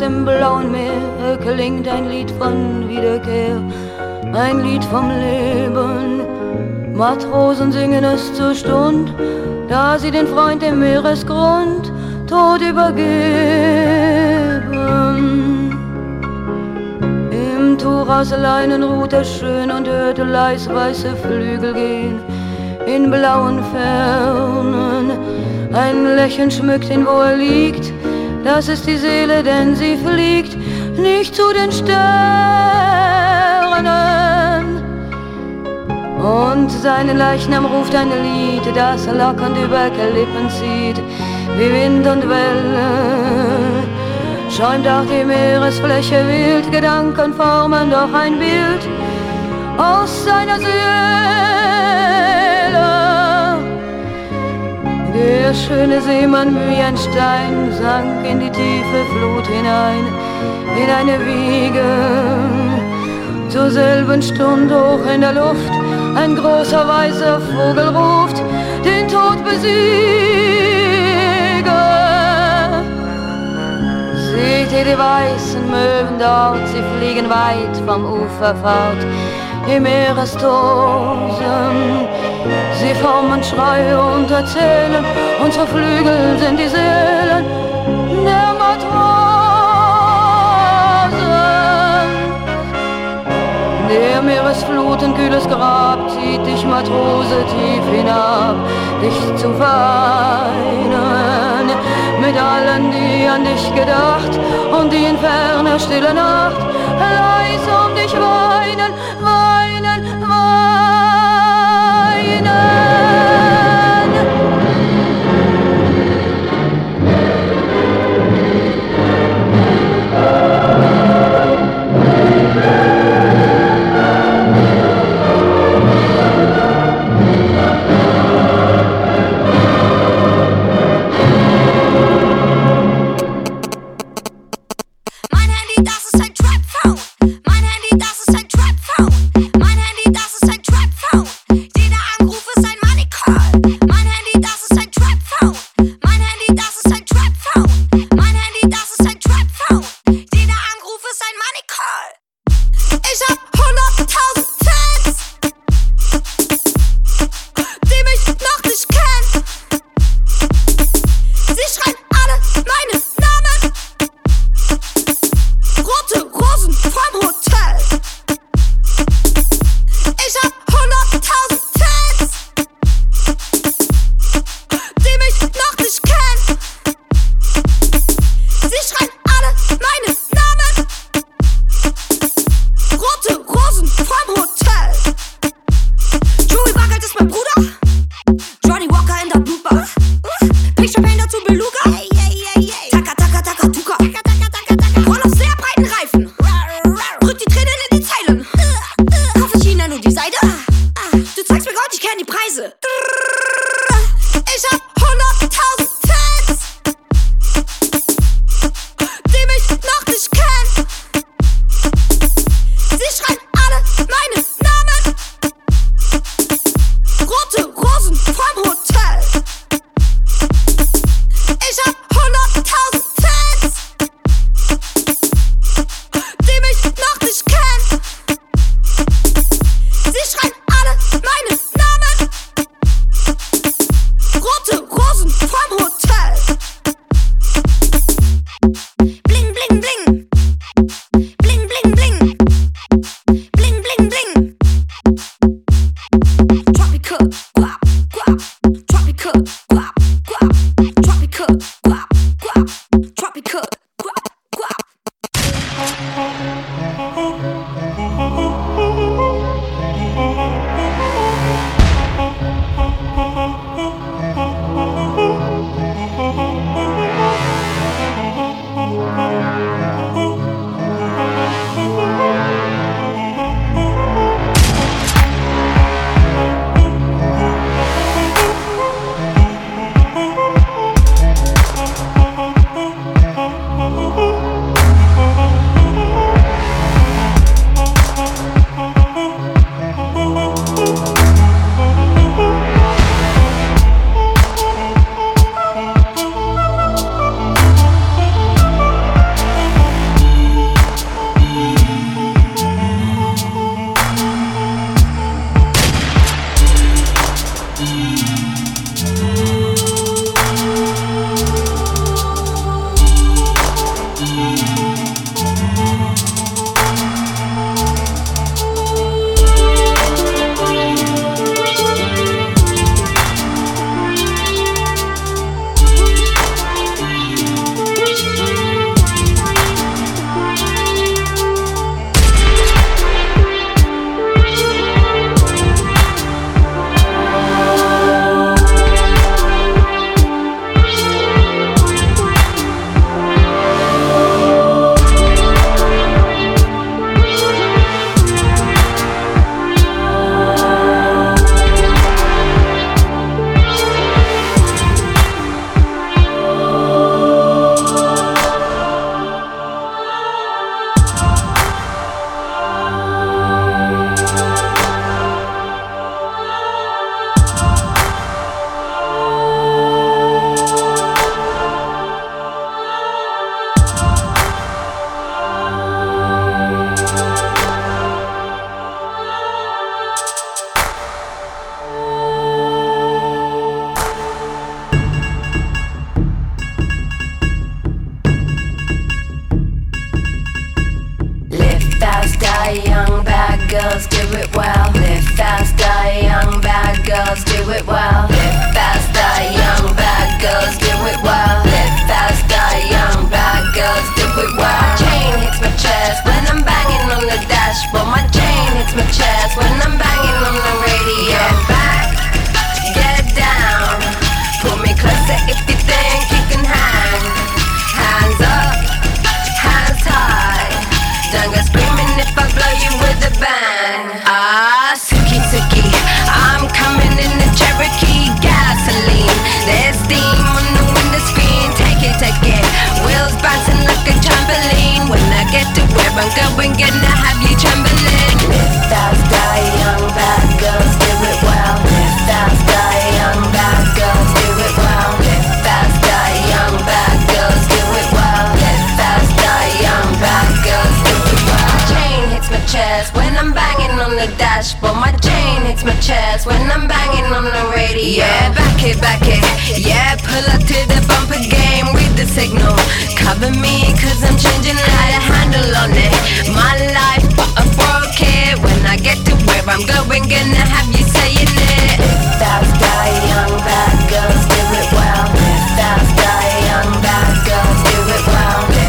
dem blauen Meer klingt ein Lied von Wiederkehr, ein Lied vom Leben. Matrosen singen es zur Stund, da sie den Freund im Meeresgrund tot übergeben. Im Tuch aus Leinen ruht er schön und hört leis weiße Flügel gehen in blauen Fernen. Ein Lächeln schmückt ihn, wo er liegt, das ist die Seele, denn sie fliegt nicht zu den Sternen. Und seinen Leichnam ruft ein Lied, das lockend über Lippen zieht, wie Wind und Welle. Schäumt auch die Meeresfläche wild, Gedanken formen doch ein Bild aus seiner Seele. Der schöne Seemann wie ein Stein sank in die tiefe Flut hinein, in eine Wiege. Zur selben Stunde hoch in der Luft, ein großer weißer Vogel ruft, den Tod besiege. Seht ihr die weißen Möwen dort, sie fliegen weit vom Ufer fort, im Meerestosen Sie formen Schreie und erzählen, unsere Flügel sind die Seelen der Matrosen. Der Meeresflut kühles Grab zieht dich, Matrose, tief hinab, dich zu weinen. Mit allen, die an dich gedacht und die in ferner stille Nacht leis um dich weinen, bang. Ah, Suki Suki, I'm coming in the Cherokee gasoline. There's steam on the window screen. Take it, take it. Wheels bouncing like a trampoline. When I get to where I'm going, gonna have you trembling. Live fast, die young, bad chest when I'm banging on the dashboard. My chain hits my chest when I'm banging on the radio. Yeah, back it, back it. Yeah, pull up to the bumper game. with the signal. Cover me, cause I'm changing how to handle on it. My life, but I broke it. When I get to where I'm going, gonna have you saying it. Live fast, die young, bad girls do it well. Live fast, die young, bad girls do it well.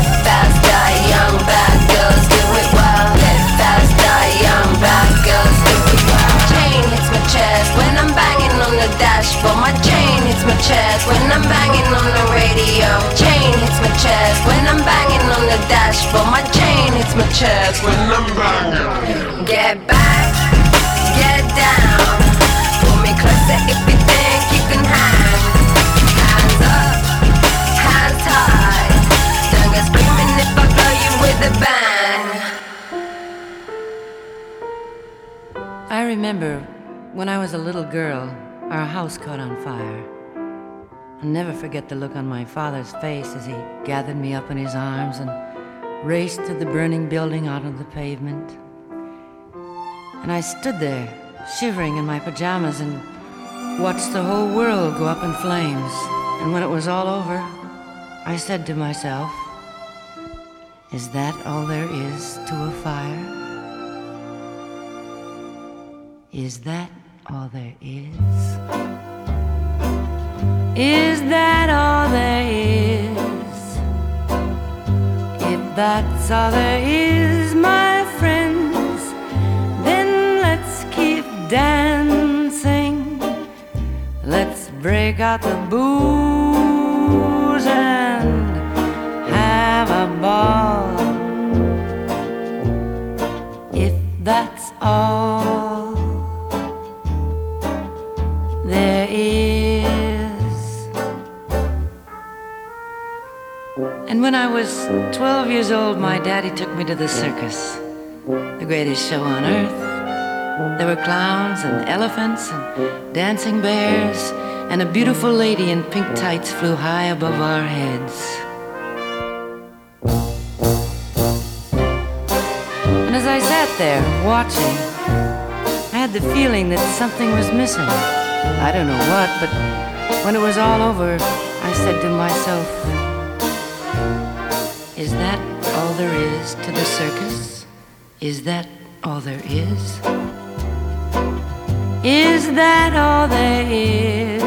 The. My chain hits my chest when I'm banging on the radio. Chain hits my chest when I'm banging on the dashboard. My chain hits my chest when I'm banging. Get back, get down. Pull me closer if you think you can hang. Hands up, hands high. Don't go screaming if I blow you with a bang. I remember when I was a little girl, our house caught on fire. I'll never forget the look on my father's face as he gathered me up in his arms and raced to the burning building out on the pavement. And I stood there, shivering in my pajamas, and watched the whole world go up in flames. And when it was all over, I said to myself, Is that all there is to a fire? Is that all there is? Is that all there is? If that's all there is, my friends, then let's keep dancing. Let's break out the booze and have a ball. If that's all And when I was 12 years old, my daddy took me to the circus, the greatest show on earth. There were clowns and elephants and dancing bears, and a beautiful lady in pink tights flew high above our heads. And as I sat there watching, I had the feeling that something was missing. I don't know what, but when it was all over, I said to myself, there is to the circus? Is that all there is? Is that all there is?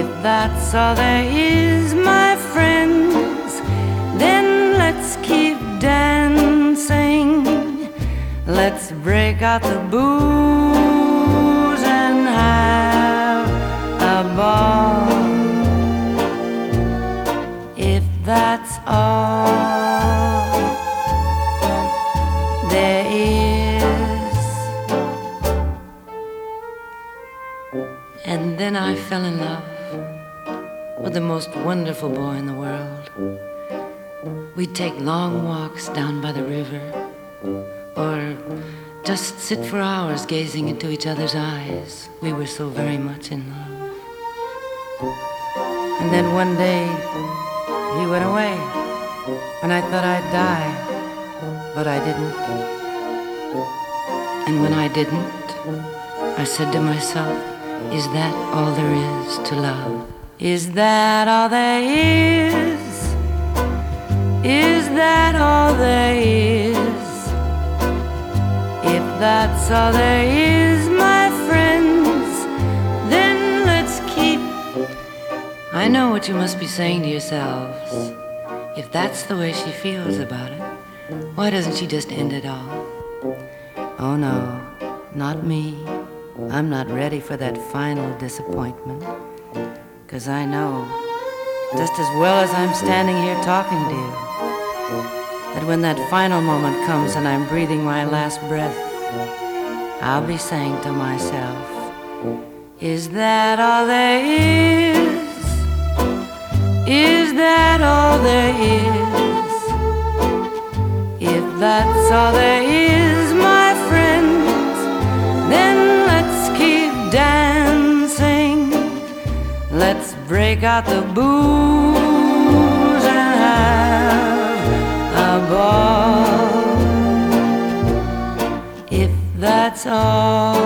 If that's all there is, my friends, then let's keep dancing. Let's break out the booze and have a ball. If that's then I fell in love with the most wonderful boy in the world. We'd take long walks down by the river, or just sit for hours gazing into each other's eyes. We were so very much in love. And then one day, he went away, and I thought I'd die, but I didn't. And when I didn't, I said to myself, Is that all there is to love? Is that all there is? Is that all there is? If that's all there is, my friends, then let's keep. I know what you must be saying to yourselves. If that's the way she feels about it, why doesn't she just end it all? Oh no, not me. I'm not ready for that final disappointment. Cause I know, just as well as I'm standing here talking to you, that when that final moment comes and I'm breathing my last breath, I'll be saying to myself, Is that all there is? Is that all there is? If that's all there is, Break out the booze and have a ball. If that's all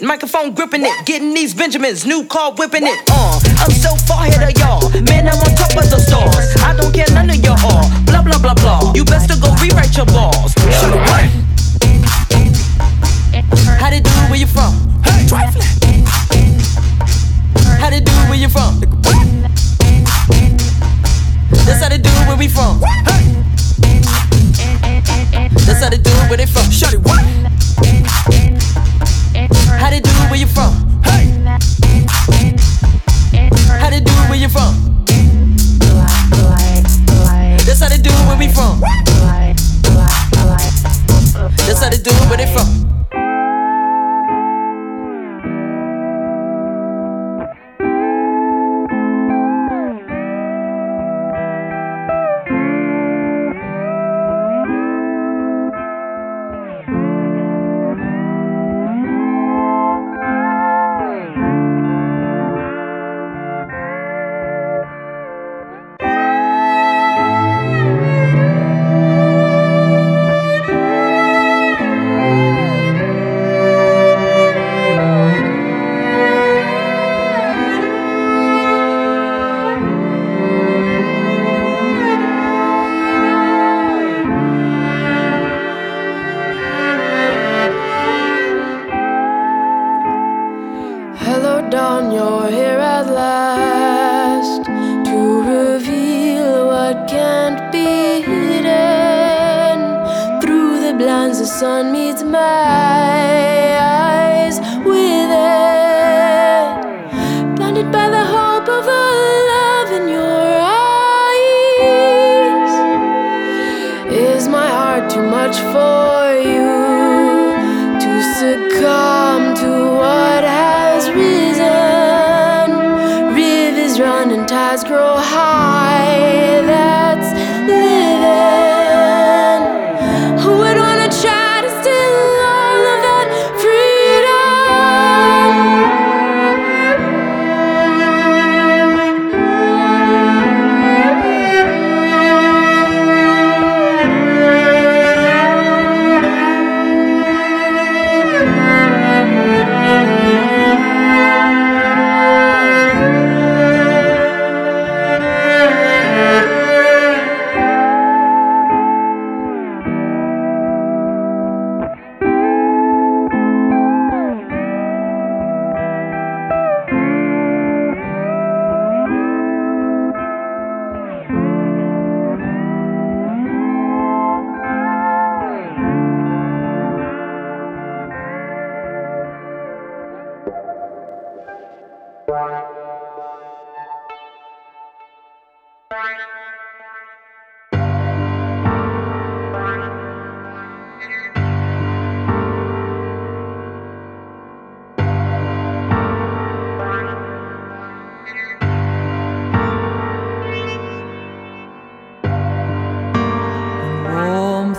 Microphone gripping it, getting these Benjamins. New car whipping it. Uh, I'm so far ahead of y'all. Man, I'm on top of the stars. I don't care none of y'all. Blah blah blah blah. You best to go rewrite your laws. it from?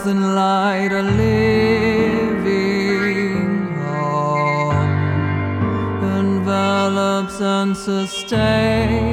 doesn't light a living home, envelops and sustains.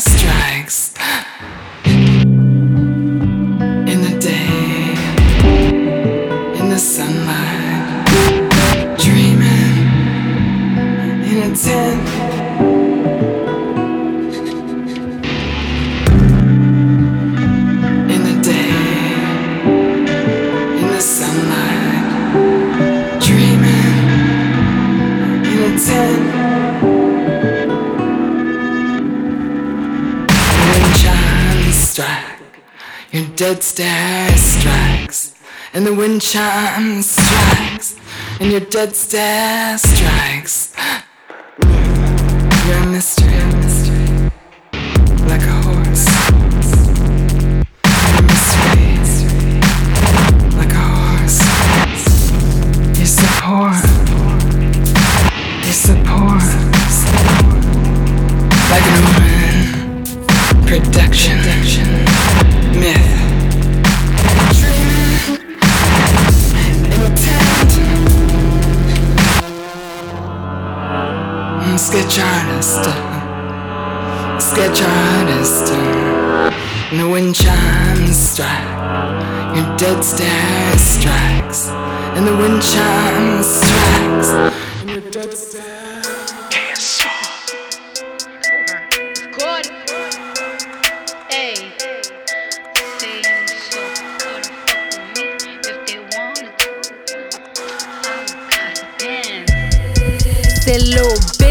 strikes. In dead stare strikes, and the wind chimes strikes, and your dead stare strikes. You're a mystery, a mystery, like a horse. You're a mystery, like a horse. You support, you support, like an omen, production, sketch artist, sketch artist. And the wind chimes strike, your dead stare strikes, and the wind chimes strikes, and your dead stare. That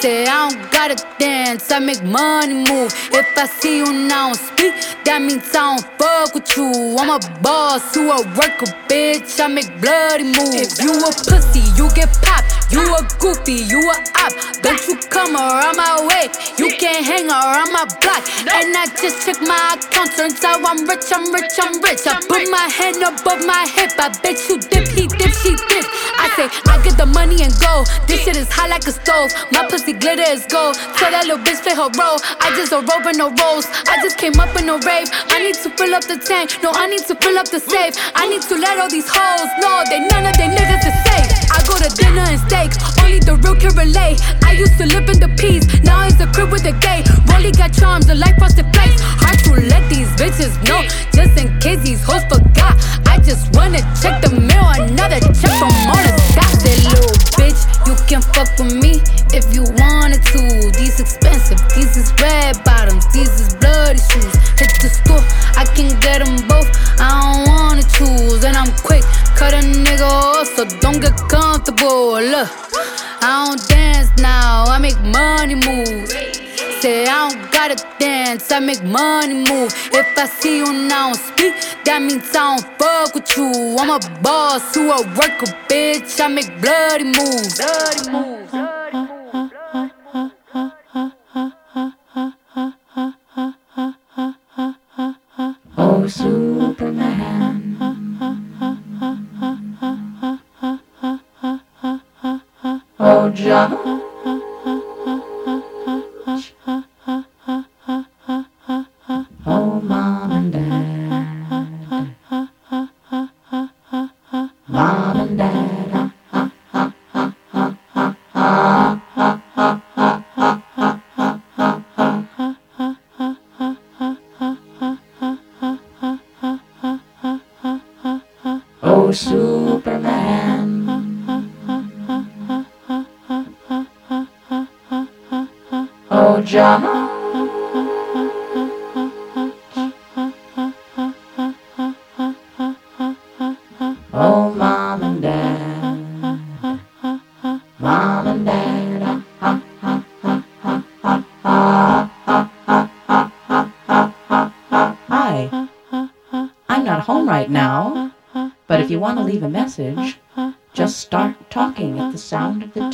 Say I don't gotta dance, I make money move. If I see you now speak, that means I don't fuck with you. I'm a boss, you a worker, bitch. I make bloody moves. If you a pussy, you get popped. You a goofy, you a op. Don't you come around my way. You can't hang around my block. And I just check my account. Turns out I'm rich, I'm rich, I'm rich. I put my hand above my hip. I bet you dip, he dip, she dip. I say I get the money and go. This shit is hot like a stove. My pussy glitter is gold. Tell that little bitch play her role. I just a rope and no rolls. I just came up in a rave. I need to fill up the tank. No, I need to fill up the safe. I need to let all these hoes know they none of they niggas is safe. I go to dinner and steak. Only the real can relate. I used to live in the peace. Now it's a crib with a gay. Rolly got charms, a life frosted place. Hard to let these bitches know. Just in case these hoes forgot. I just wanna check the mail. Another check from all the stop that little bitch. You can fuck with me if you wanted to. These expensive, these is red bottoms, these is bloody shoes. Hit the store, I can get them both. I don't wanna choose, and I'm quick. Cut a nigga off, so don't get comfortable. Look, I don't dance now, I make money moves. Say I don't gotta dance, I make money move. If I see you now speak, that means I don't fuck with you. I'm a boss who a worker, bitch. I make bloody moves. Bloody moves. Oh, Superman. Oh, John. Hi. I'm not home right now, but if you want to leave a message, just start talking at the sound of the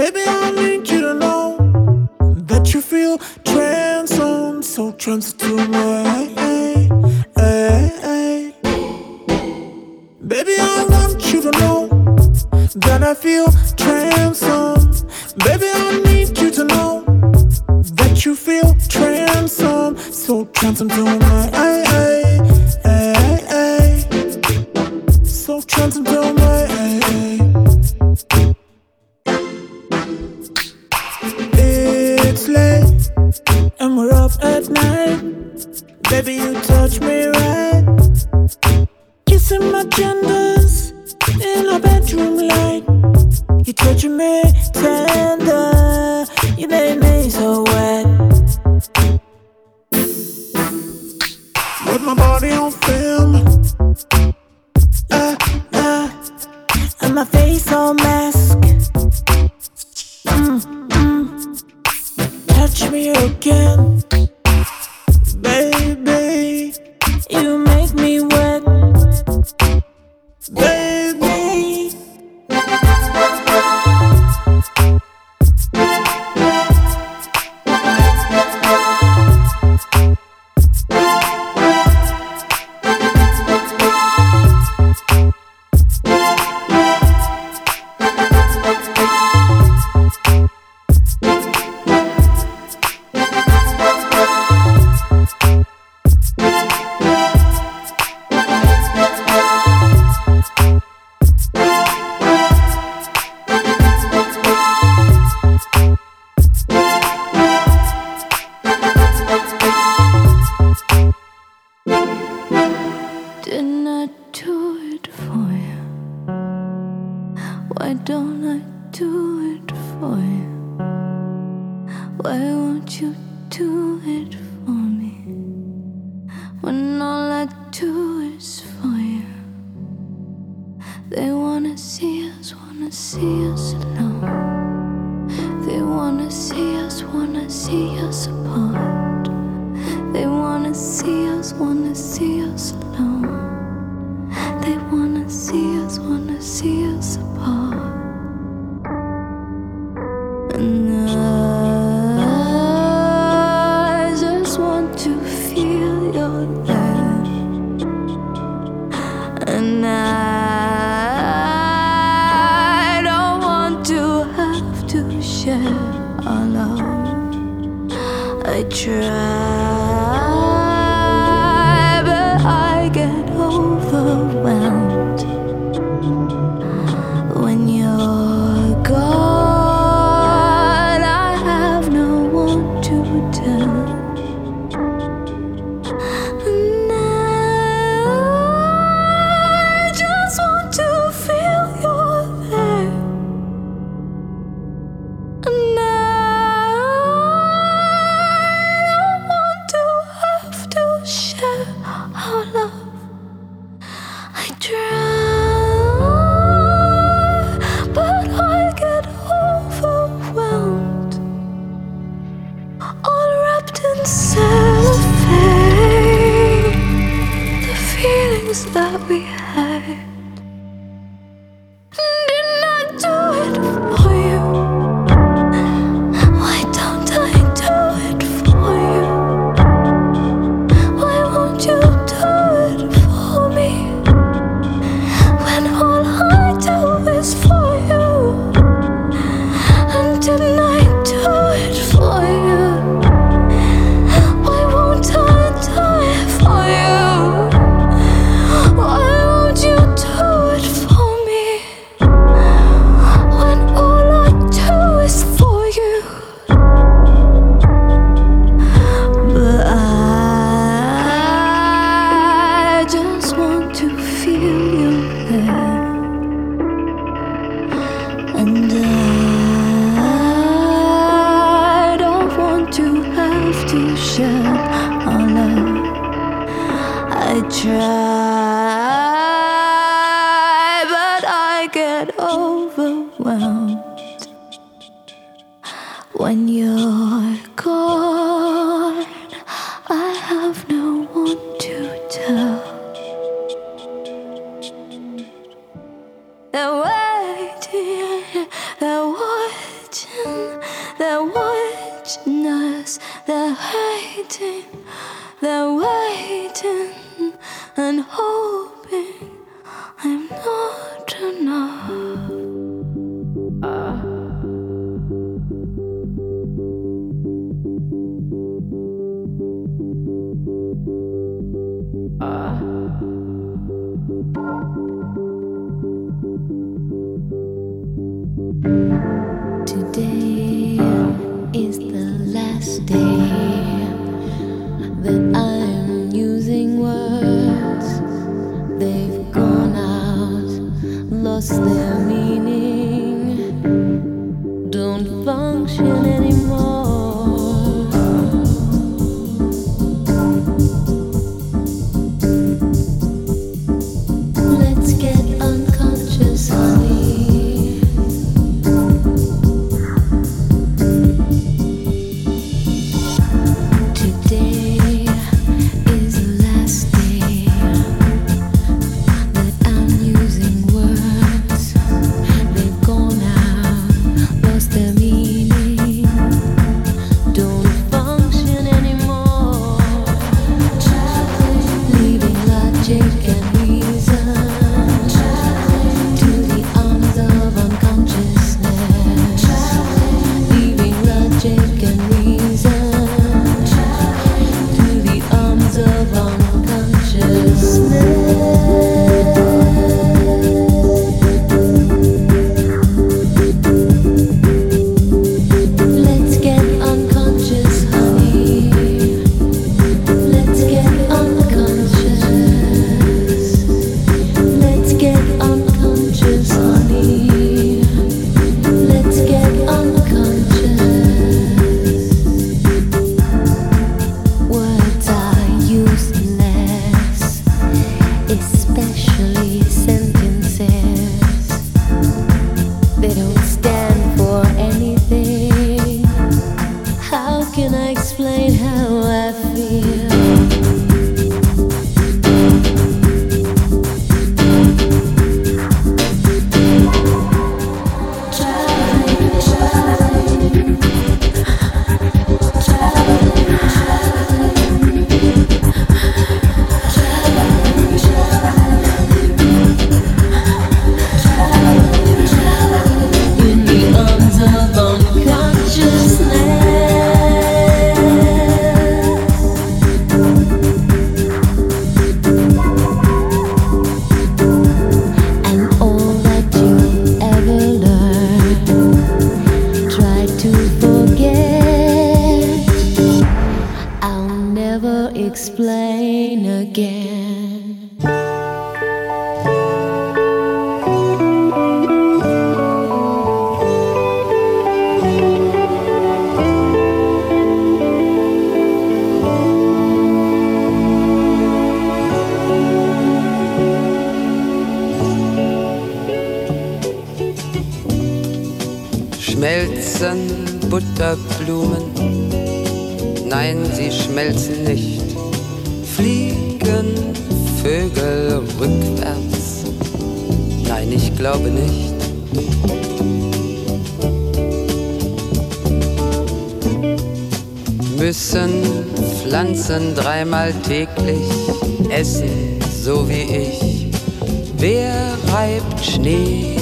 Baby, I need you to know that you feel trans on, so trans to my. Baby, I want you to know that I feel trans on. Baby, I need you to know that you feel trans on, so trans to my. and now 啊。dreimal täglich essen, so wie ich. Wer reibt Schnee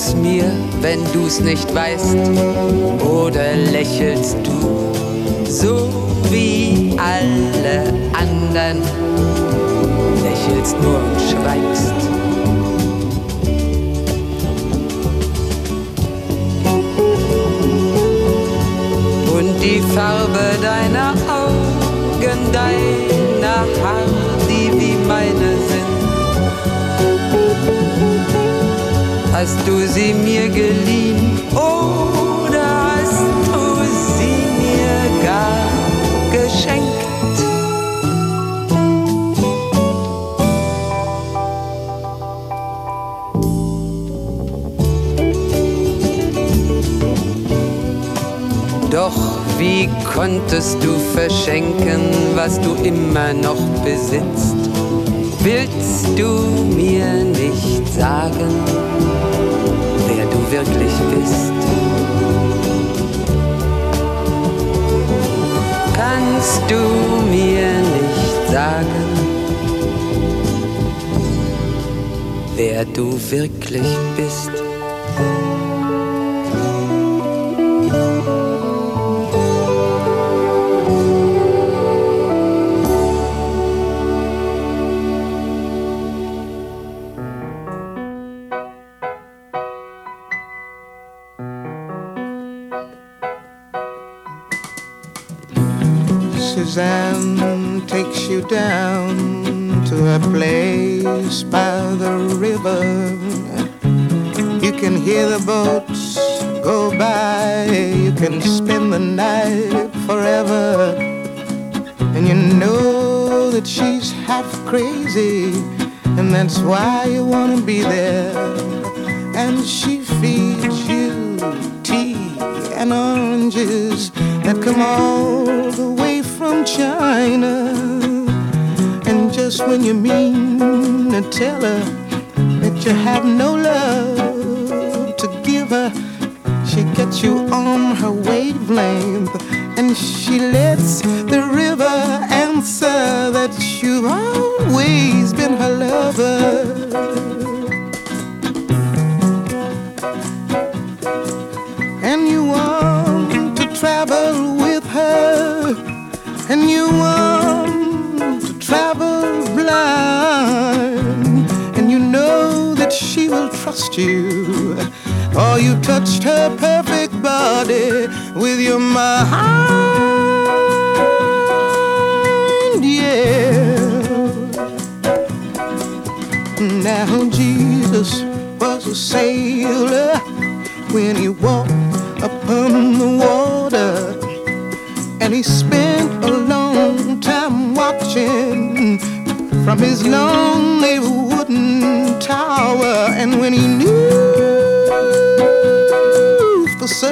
Du's mir, wenn du's nicht weißt? Oder lächelst du so wie alle anderen? Lächelst nur und schweigst. Und die Farbe deiner Augen, deiner Hast du sie mir geliehen oder hast du sie mir gar geschenkt? Doch wie konntest du verschenken, was du immer noch besitzt? Willst du mir nicht sagen, wirklich bist? Kannst du mir nicht sagen, wer du wirklich bist?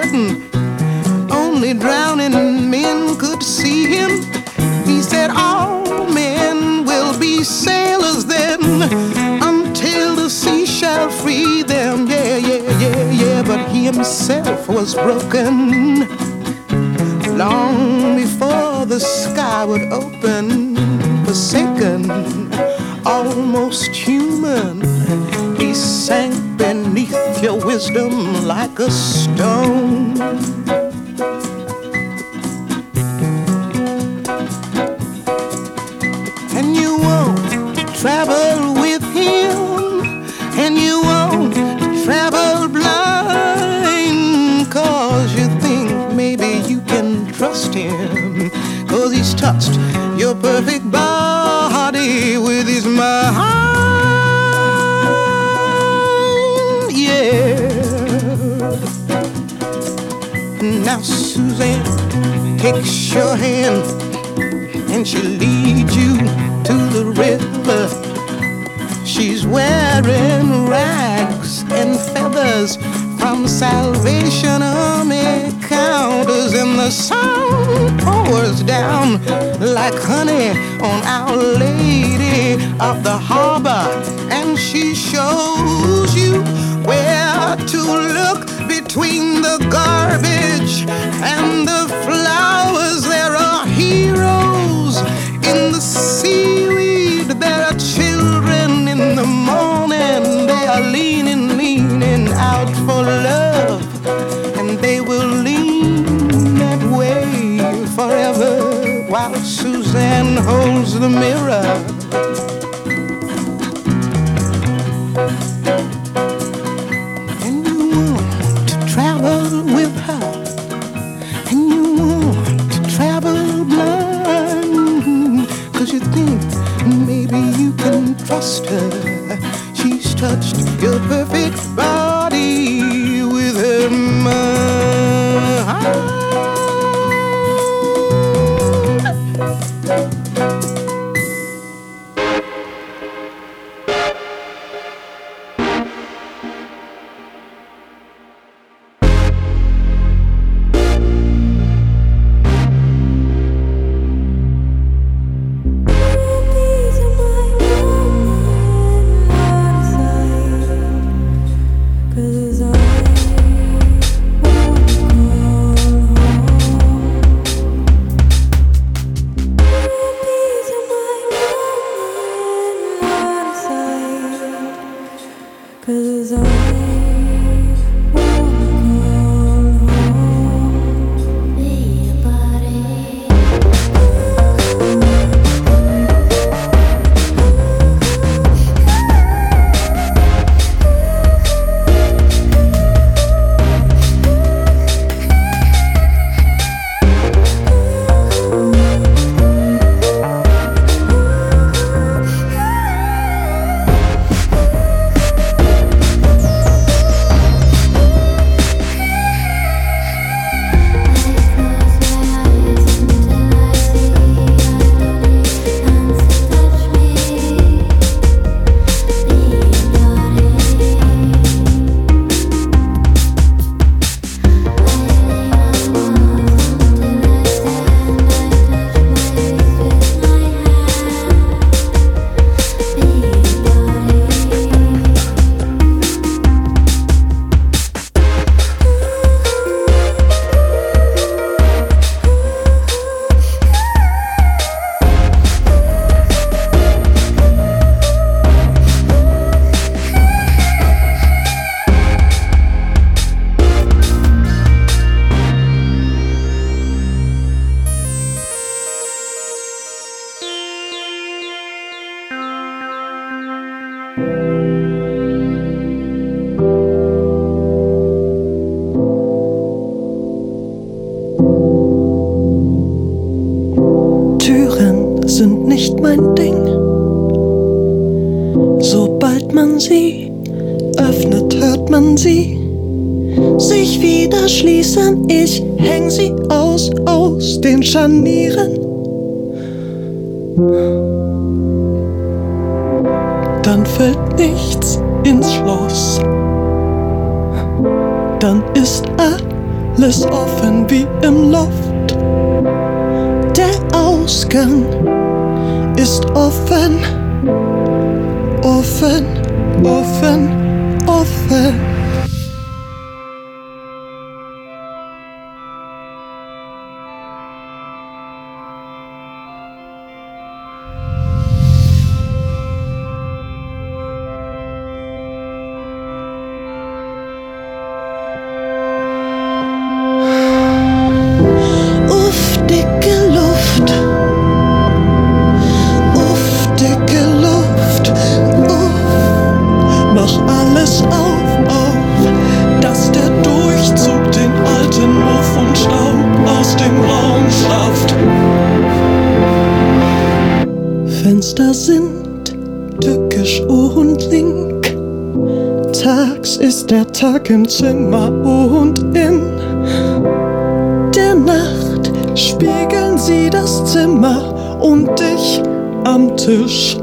For only drowning men could see him, he said, All men will be sailors then until the sea shall free them. Yeah, yeah, yeah, yeah. But he himself was broken long before the sky would open. Forsaken, almost human, wisdom like a stone. takes your hand and she leads you to the river. She's wearing rags and feathers from Salvation Army counters, and the sun pours down like honey on Our Lady of the Harbor, and she shows you where to look between the garbage and the flowers. seaweed. There are children in the morning. They are leaning, leaning out for love. And they will lean that way forever while Suzanne holds the mirror. Shani. Im Zimmer und in der Nacht spiegeln sie das Zimmer und dich am Tisch.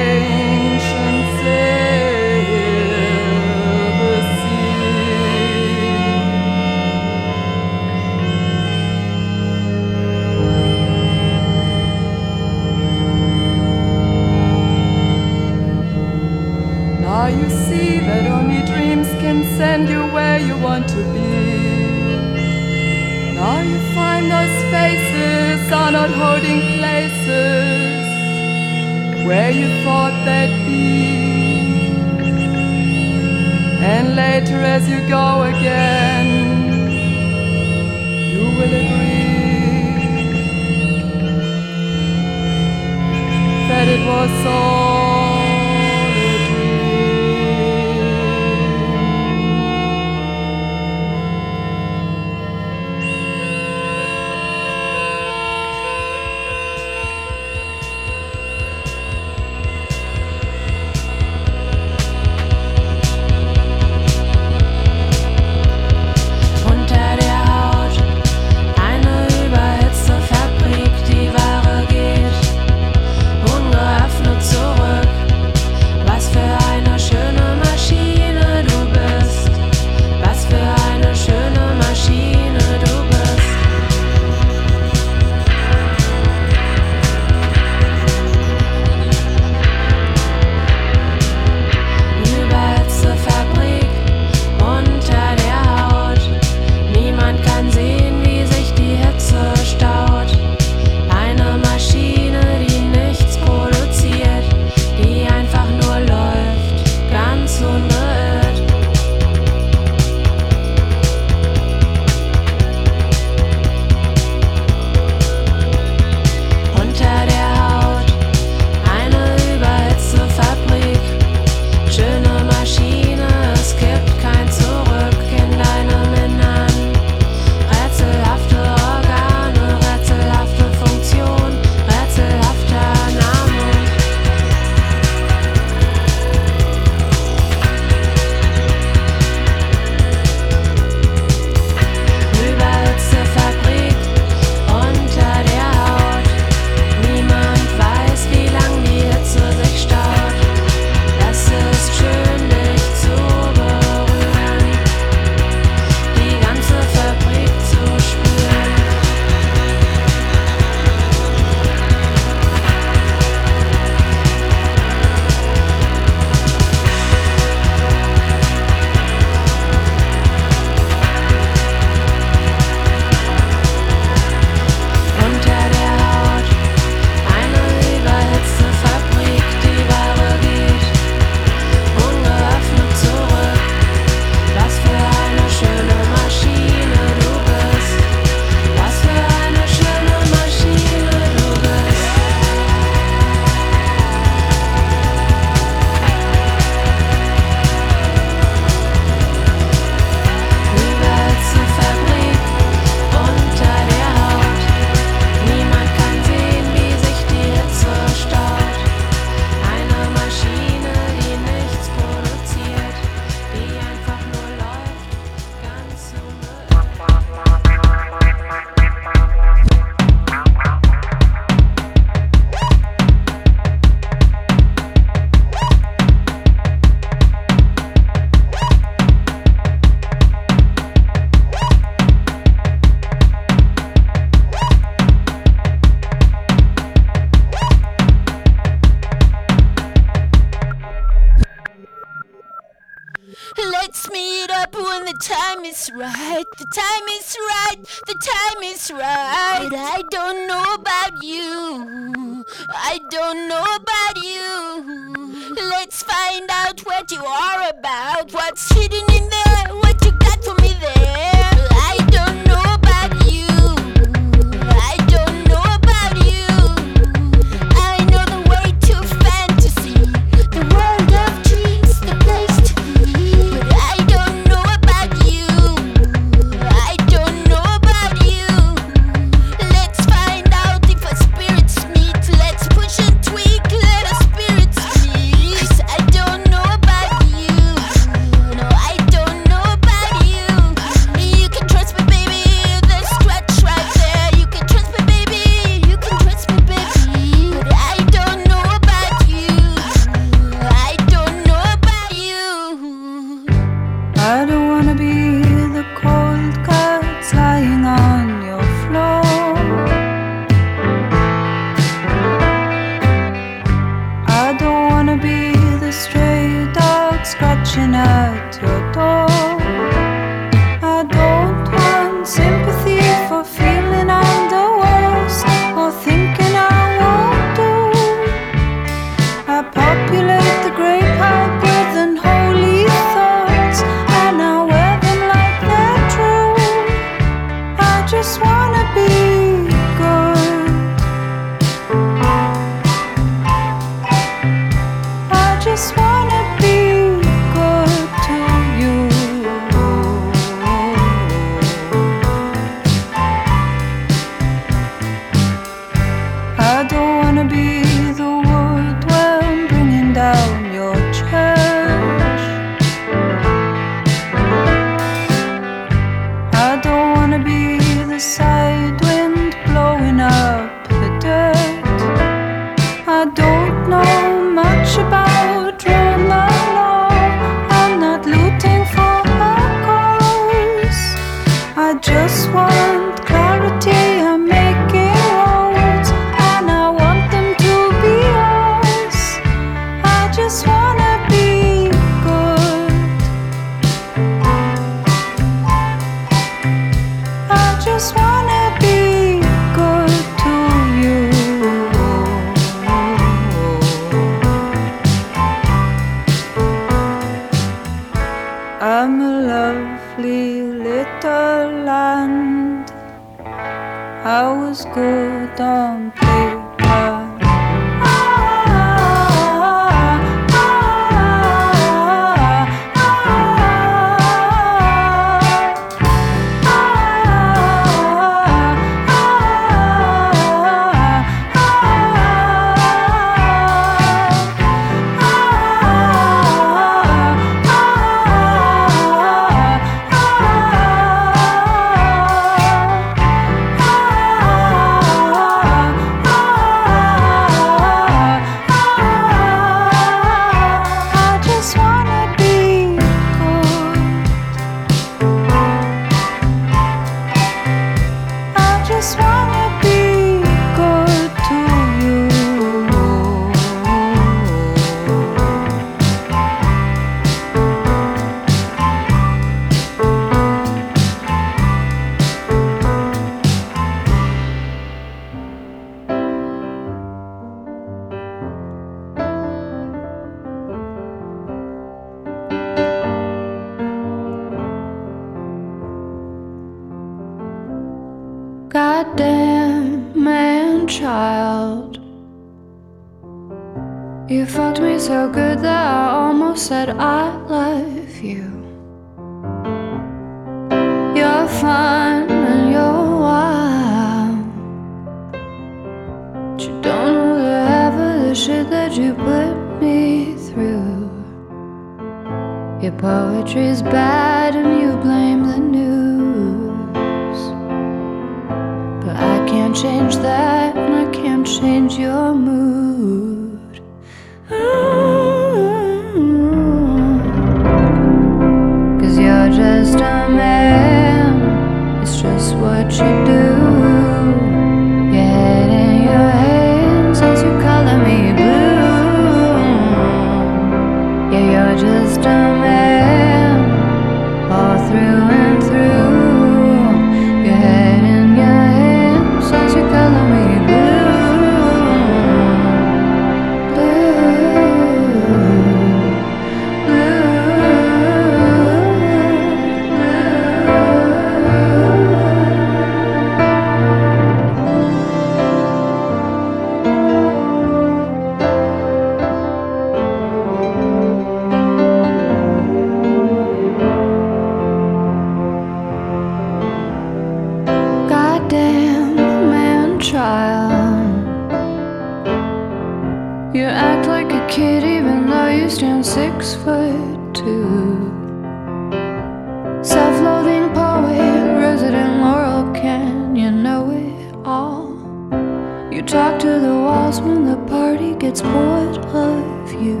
You talk to the walls when the party gets bored of you.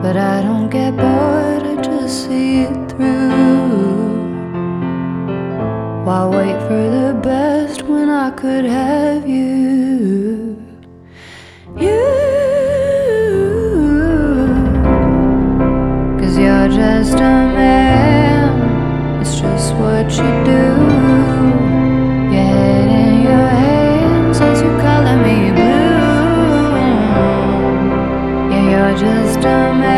But I don't get bored, I just see it through. Why wait for the best when I could have you? You, cause you're just a man, it's just what you do. Just a man,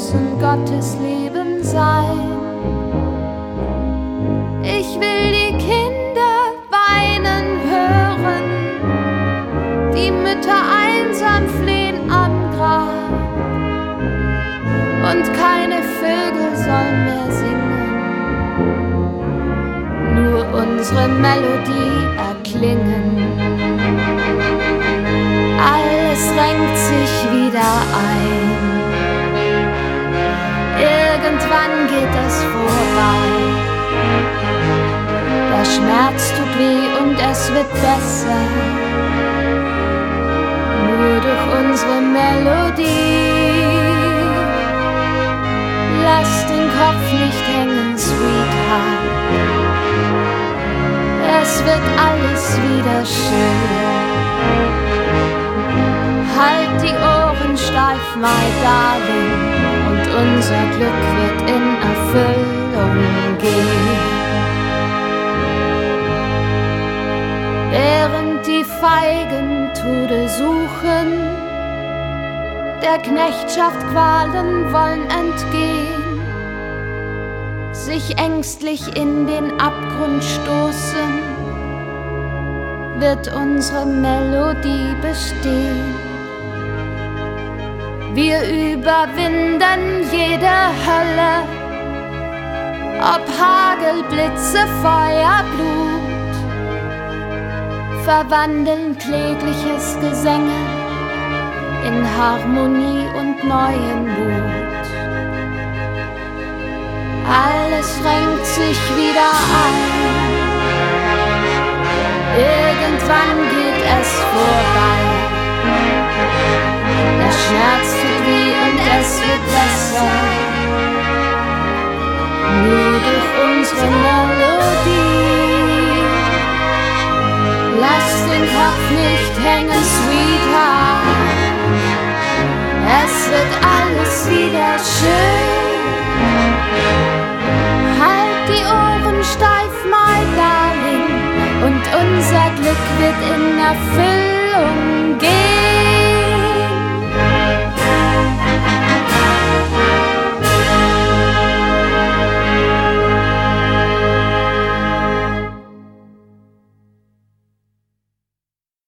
müssen Gottes Leben sein. Ich will die Kinder weinen hören, die Mütter einsam flehen am Grab. Und keine Vögel sollen mehr singen, nur unsere Melodie erklingen. Alles renkt sich wieder ein. Geht es vorbei. Der Schmerz tut weh und es wird besser. Nur durch unsere Melodie. Lass den Kopf nicht hängen, Sweetheart. Es wird alles wieder schön. Halt die Ohren steif, my darling, und unser Glück wird in Erfüllung gehen. Während die Feigen Tode suchen, der Knechtschaft Qualen wollen entgehen, sich ängstlich in den Abgrund stoßen, wird unsere Melodie bestehen. Wir überwinden jede Hölle, ob Hagel, Blitze, Feuer, Blut, verwandeln klägliches Gesänge in Harmonie und neuen Mut. Alles renkt sich wieder ein. Irgendwann geht es vorbei. Der Schmerz weh und es wird besser. Nur durch unsere Melodie. Lass den Kopf nicht hängen, Sweetheart. Es wird alles wieder schön. Halt die Ohren steif, my darling, und unser Glück wird in Erfüllung gehen.